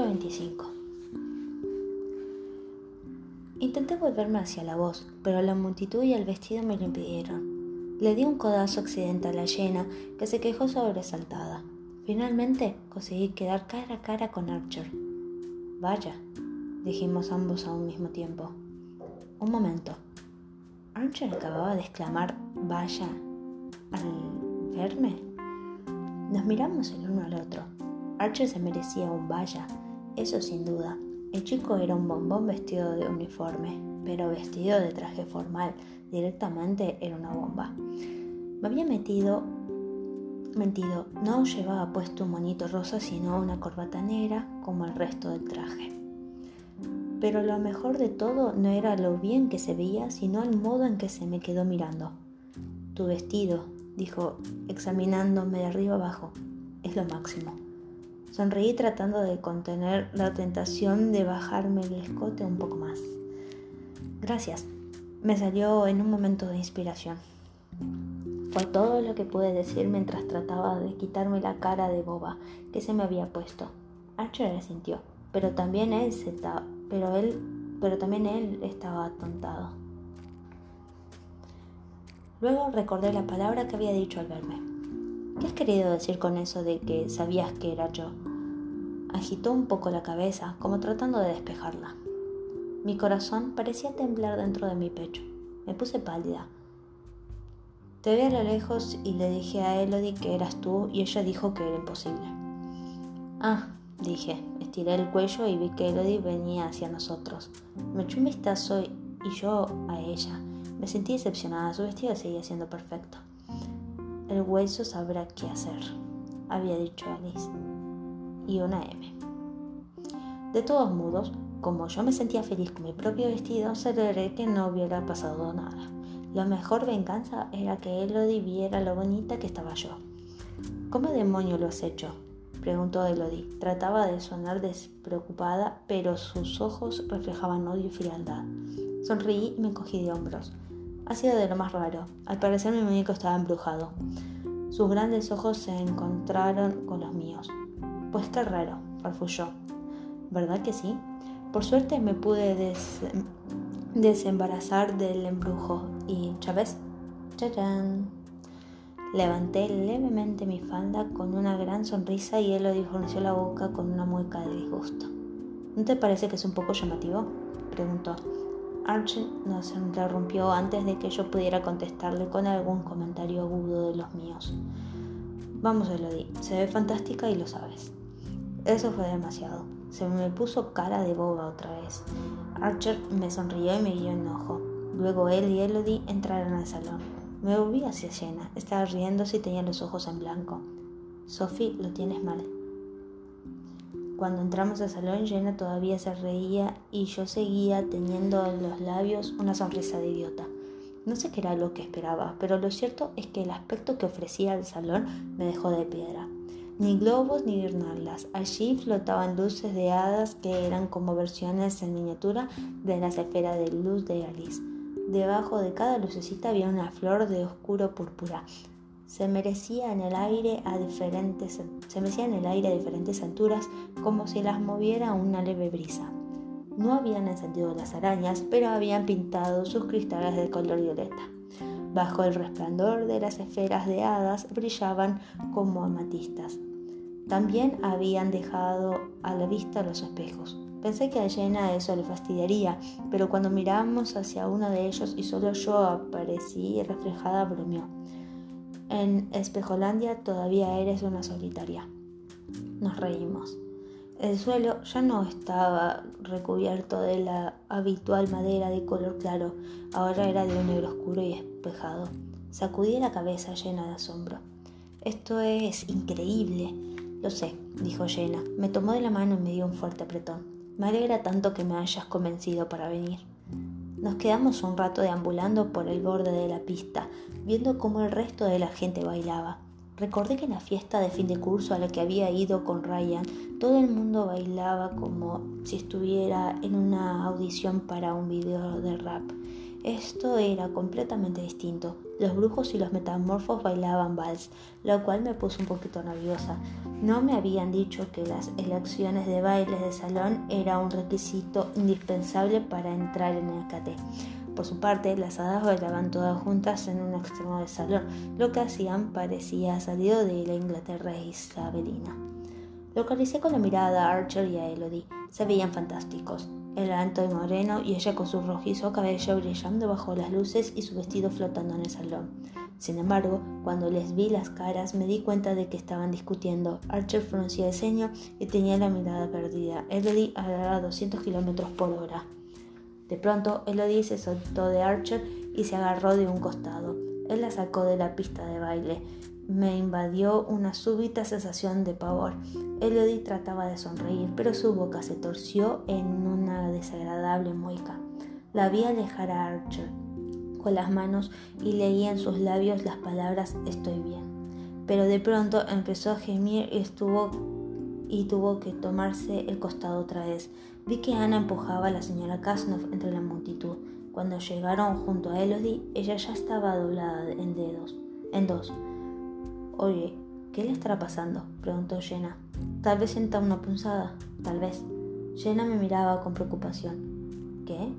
Capítulo 25 Intenté volverme hacia la voz, pero la multitud y el vestido me lo impidieron. Le di un codazo accidental a Jenna, que se quejó sobresaltada. Finalmente conseguí quedar cara a cara con Archer. Vaya, dijimos ambos a un mismo tiempo. Un momento. Archer acababa de exclamar vaya al verme. Nos miramos el uno al otro. Archer se merecía un vaya, eso sin duda. El chico era un bombón vestido de uniforme, pero vestido de traje formal, directamente era una bomba. Me había metido, mentido, no llevaba puesto un monito rosa, sino una corbata negra como el resto del traje. Pero lo mejor de todo no era lo bien que se veía, sino el modo en que se me quedó mirando. Tu vestido, dijo, examinándome de arriba abajo, es lo máximo. Sonreí tratando de contener la tentación de bajarme el escote un poco más. Gracias, me salió en un momento de inspiración. Fue todo lo que pude decir mientras trataba de quitarme la cara de boba que se me había puesto. Archer sintió, pero también él se pero él, pero también él estaba atontado. Luego recordé la palabra que había dicho al verme. ¿Qué has querido decir con eso de que sabías que era yo? Agitó un poco la cabeza, como tratando de despejarla. Mi corazón parecía temblar dentro de mi pecho. Me puse pálida. Te vi a lo lejos y le dije a Elodie que eras tú y ella dijo que era imposible. Ah, dije, estiré el cuello y vi que Elodie venía hacia nosotros. Me echó un vistazo y yo a ella. Me sentí decepcionada, su vestido seguía siendo perfecto. El hueso sabrá qué hacer, había dicho Alice. Y una M. De todos modos, como yo me sentía feliz con mi propio vestido, celebré que no hubiera pasado nada. La mejor venganza era que Elodie viera lo bonita que estaba yo. ¿Cómo demonio lo has hecho? preguntó Elodie. Trataba de sonar despreocupada, pero sus ojos reflejaban odio y frialdad. Sonreí y me encogí de hombros. Ha sido de lo más raro. Al parecer mi muñeco estaba embrujado. Sus grandes ojos se encontraron con los míos. Pues qué raro, farfulló. ¿Verdad que sí? Por suerte me pude desembarazar del embrujo y, ¿ya ves? Levanté levemente mi falda con una gran sonrisa y él lo disfrunció la boca con una mueca de disgusto. ¿No te parece que es un poco llamativo? preguntó. Archie nos interrumpió antes de que yo pudiera contestarle con algún comentario agudo de los míos. Vamos, Elodie, se ve fantástica y lo sabes. Eso fue demasiado. Se me puso cara de boba otra vez. Archer me sonrió y me guió enojo. Luego él y Elodie entraron al salón. Me volví hacia Jenna. Estaba riéndose y tenía los ojos en blanco. Sophie, lo tienes mal. Cuando entramos al salón, Jenna todavía se reía y yo seguía teniendo en los labios una sonrisa de idiota. No sé qué era lo que esperaba, pero lo cierto es que el aspecto que ofrecía el salón me dejó de piedra. Ni globos ni guirnaldas. Allí flotaban luces de hadas que eran como versiones en miniatura de las esferas de luz de Alice. Debajo de cada lucecita había una flor de oscuro púrpura, se merecía en el aire a diferentes, se en el aire a diferentes alturas como si las moviera una leve brisa. No habían encendido las arañas, pero habían pintado sus cristales de color violeta. Bajo el resplandor de las esferas de hadas brillaban como amatistas. También habían dejado a la vista los espejos. Pensé que a Jenna eso le fastidiaría, pero cuando miramos hacia uno de ellos y solo yo aparecí reflejada, bromeó. En Espejolandia todavía eres una solitaria. Nos reímos. El suelo ya no estaba recubierto de la habitual madera de color claro, ahora era de un negro oscuro y espejado. Sacudí la cabeza llena de asombro. Esto es increíble. Lo sé, dijo Jenna. Me tomó de la mano y me dio un fuerte apretón. Me alegra tanto que me hayas convencido para venir. Nos quedamos un rato deambulando por el borde de la pista, viendo cómo el resto de la gente bailaba. Recordé que en la fiesta de fin de curso a la que había ido con Ryan, todo el mundo bailaba como si estuviera en una audición para un video de rap. Esto era completamente distinto. Los brujos y los metamorfos bailaban vals, lo cual me puso un poquito nerviosa. No me habían dicho que las elecciones de bailes de salón era un requisito indispensable para entrar en el KT. Por su parte, las hadas bailaban todas juntas en un extremo del salón. Lo que hacían parecía salido de la Inglaterra isabelina. Localicé con la mirada a Archer y a Elodie. Se veían fantásticos. Él alto y moreno y ella con su rojizo cabello brillando bajo las luces y su vestido flotando en el salón. Sin embargo, cuando les vi las caras me di cuenta de que estaban discutiendo. Archer fruncía el ceño y tenía la mirada perdida. Elodie a 200 kilómetros por hora. De pronto, Elodie se soltó de Archer y se agarró de un costado. Él la sacó de la pista de baile me invadió una súbita sensación de pavor. Elodie trataba de sonreír, pero su boca se torció en una desagradable mueca. La vi alejar a Archer con las manos y leía en sus labios las palabras estoy bien. Pero de pronto empezó a gemir y estuvo y tuvo que tomarse el costado otra vez. Vi que Ana empujaba a la señora Kasnov entre la multitud. Cuando llegaron junto a Elodie, ella ya estaba doblada en dedos, en dos. Oye, ¿qué le estará pasando? preguntó Jenna. Tal vez sienta una punzada, tal vez. Jenna me miraba con preocupación. ¿Qué?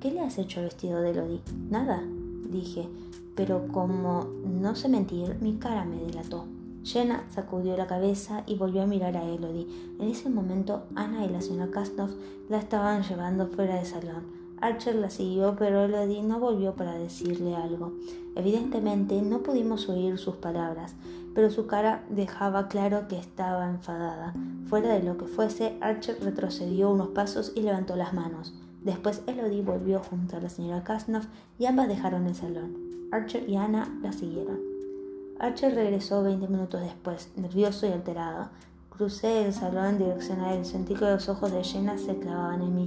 ¿Qué le has hecho al vestido de Elodie? Nada, dije, pero como no sé mentir, mi cara me delató. Jenna sacudió la cabeza y volvió a mirar a Elodie. En ese momento, Ana y la señora Kastov la estaban llevando fuera del salón. Archer la siguió, pero Elodie no volvió para decirle algo. Evidentemente no pudimos oír sus palabras, pero su cara dejaba claro que estaba enfadada. Fuera de lo que fuese, Archer retrocedió unos pasos y levantó las manos. Después Elodie volvió junto a la señora Kasnov y ambas dejaron el salón. Archer y Ana la siguieron. Archer regresó veinte minutos después, nervioso y alterado. Crucé el salón en dirección a él. Sentí que los ojos de Jenna se clavaban en mí.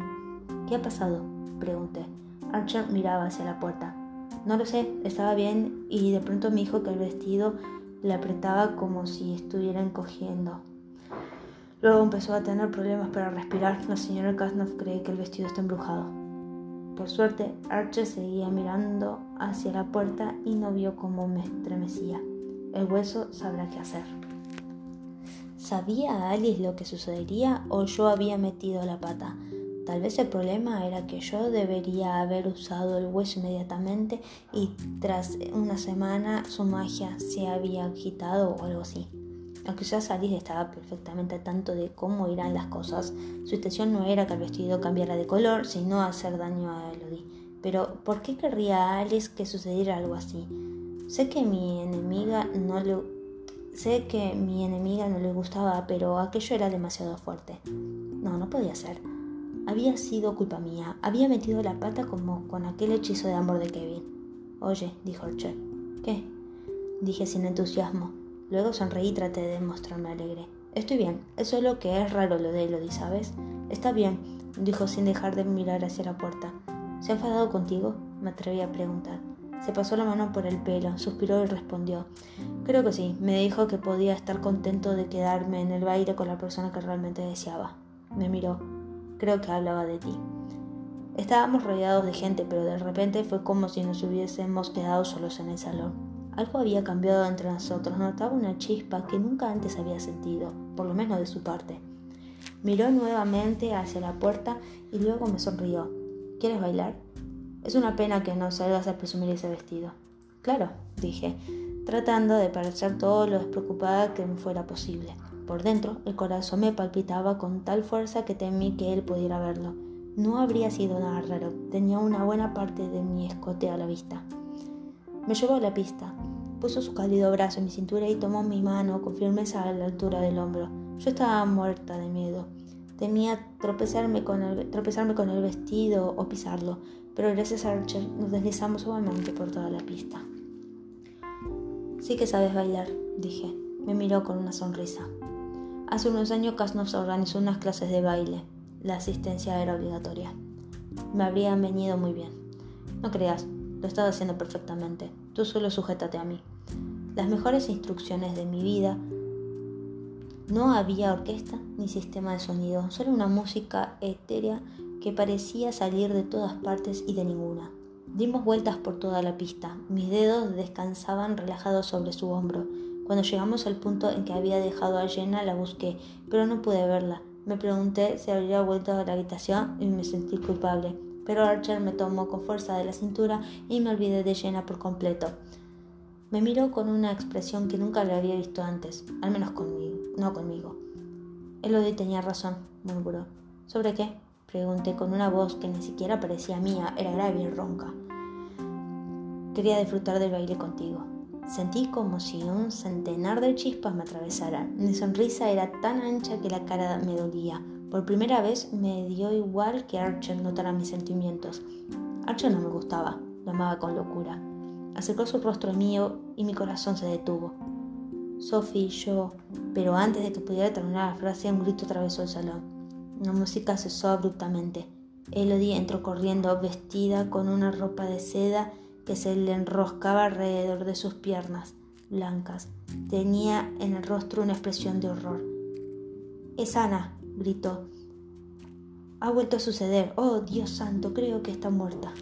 ¿Qué ha pasado? Pregunté. Archer miraba hacia la puerta. No lo sé, estaba bien y de pronto me dijo que el vestido le apretaba como si estuviera encogiendo. Luego empezó a tener problemas para respirar. La señora Kasnov cree que el vestido está embrujado. Por suerte, Archer seguía mirando hacia la puerta y no vio cómo me estremecía. El hueso sabrá qué hacer. ¿Sabía Alice lo que sucedería o yo había metido la pata? Tal vez el problema era que yo debería haber usado el hueso inmediatamente y tras una semana su magia se había agitado o algo así. Aunque ya Alice estaba perfectamente al tanto de cómo irán las cosas, su intención no era que el vestido cambiara de color, sino hacer daño a Elodie. Pero, ¿por qué querría Alice que sucediera algo así? Sé que mi enemiga no le sé que mi enemiga no le gustaba, pero aquello era demasiado fuerte. No, no podía ser. Había sido culpa mía. Había metido la pata como con aquel hechizo de amor de Kevin. Oye, dijo Archer. ¿Qué? Dije sin entusiasmo. Luego sonreí y traté de mostrarme alegre. Estoy bien. Es solo que es raro lo de Elodie, ¿sabes? Está bien, dijo sin dejar de mirar hacia la puerta. ¿Se ha enfadado contigo? Me atreví a preguntar. Se pasó la mano por el pelo, suspiró y respondió. Creo que sí. Me dijo que podía estar contento de quedarme en el baile con la persona que realmente deseaba. Me miró. Creo que hablaba de ti. Estábamos rodeados de gente, pero de repente fue como si nos hubiésemos quedado solos en el salón. Algo había cambiado entre nosotros, notaba una chispa que nunca antes había sentido, por lo menos de su parte. Miró nuevamente hacia la puerta y luego me sonrió. ¿Quieres bailar? Es una pena que no salgas a presumir ese vestido. Claro, dije, tratando de parecer todo lo despreocupada que me fuera posible. Por dentro, el corazón me palpitaba con tal fuerza que temí que él pudiera verlo. No habría sido nada raro, tenía una buena parte de mi escote a la vista. Me llevó a la pista, puso su cálido brazo en mi cintura y tomó mi mano con firmeza a la altura del hombro. Yo estaba muerta de miedo. Temía tropezarme con el, tropezarme con el vestido o pisarlo, pero gracias a Archer nos deslizamos suavemente por toda la pista. Sí que sabes bailar, dije. Me miró con una sonrisa. Hace unos años Kasnov organizó unas clases de baile. La asistencia era obligatoria. Me habrían venido muy bien. No creas, lo estaba haciendo perfectamente. Tú solo sujétate a mí. Las mejores instrucciones de mi vida. No había orquesta ni sistema de sonido, solo una música etérea que parecía salir de todas partes y de ninguna. Dimos vueltas por toda la pista. Mis dedos descansaban relajados sobre su hombro. Cuando llegamos al punto en que había dejado a Jenna, la busqué, pero no pude verla. Me pregunté si habría vuelto a la habitación y me sentí culpable. Pero Archer me tomó con fuerza de la cintura y me olvidé de Jenna por completo. Me miró con una expresión que nunca le había visto antes, al menos no conmigo. Elodie tenía razón, murmuró. ¿Sobre qué? Pregunté con una voz que ni siquiera parecía mía, era grave y ronca. Quería disfrutar del baile contigo. Sentí como si un centenar de chispas me atravesaran. Mi sonrisa era tan ancha que la cara me dolía. Por primera vez me dio igual que Archer notara mis sentimientos. Archer no me gustaba, lo amaba con locura. Acercó su rostro mío y mi corazón se detuvo. Sophie, yo. Pero antes de que pudiera terminar la frase, un grito atravesó el salón. La música cesó abruptamente. Elodie entró corriendo, vestida con una ropa de seda que se le enroscaba alrededor de sus piernas blancas. Tenía en el rostro una expresión de horror. Es Ana, gritó. Ha vuelto a suceder. Oh, Dios santo, creo que está muerta.